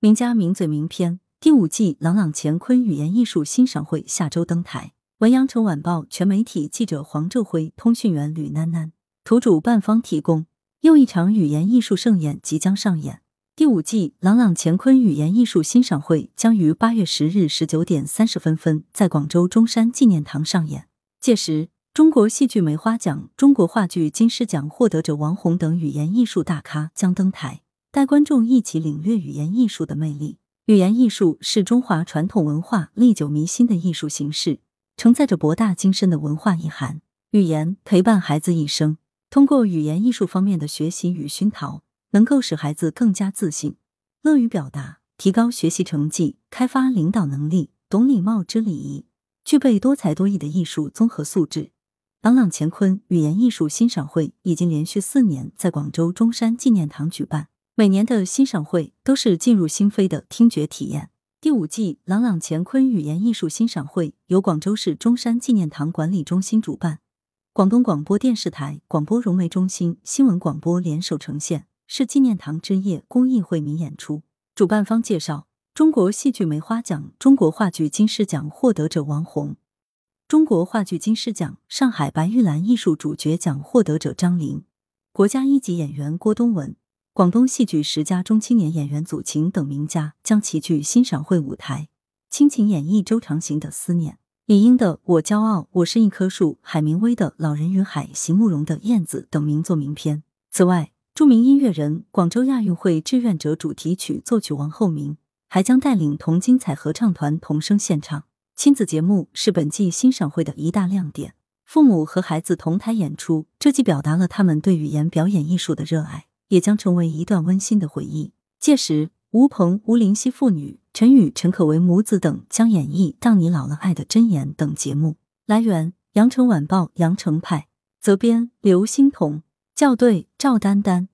名家名嘴名篇第五季朗朗乾坤语言艺术欣赏会下周登台。文阳城晚报全媒体记者黄昼辉，通讯员吕囡囡，图主办方提供。又一场语言艺术盛宴即将上演。第五季朗朗乾坤语言艺术欣赏会将于八月十日十九点三十分分在广州中山纪念堂上演。届时，中国戏剧梅花奖、中国话剧金狮奖获得者王红等语言艺术大咖将登台，带观众一起领略语言艺术的魅力。语言艺术是中华传统文化历久弥新的艺术形式，承载着博大精深的文化意涵。语言陪伴孩子一生，通过语言艺术方面的学习与熏陶。能够使孩子更加自信、乐于表达，提高学习成绩，开发领导能力，懂礼貌、知礼仪，具备多才多艺的艺术综合素质。朗朗乾坤语言艺术欣赏会已经连续四年在广州中山纪念堂举办，每年的欣赏会都是进入心扉的听觉体验。第五季朗朗乾坤语言艺术欣赏会由广州市中山纪念堂管理中心主办，广东广播电视台广播融媒中心、新闻广播联手呈现。是纪念堂之夜公益惠民演出。主办方介绍：中国戏剧梅花奖、中国话剧金狮奖获得者王红，中国话剧金狮奖、上海白玉兰艺术主角奖获得者张琳，国家一级演员郭东文，广东戏剧十佳中青年演员祖琴等名家将齐聚欣赏会舞台，倾情演绎周长行的思念，李英的《我骄傲》，我是一棵树，海明威的《老人与海》，席慕容的《燕子》等名作名篇。此外，著名音乐人、广州亚运会志愿者主题曲作曲王厚明还将带领同精彩合唱团同声献唱。亲子节目是本季欣赏会的一大亮点，父母和孩子同台演出，这既表达了他们对语言表演艺术的热爱，也将成为一段温馨的回忆。届时，吴鹏、吴林熙父女、陈宇、陈可为母子等将演绎《当你老了爱的箴言》等节目。来源：羊城晚报羊城派，责编：刘欣彤，校对：赵丹丹。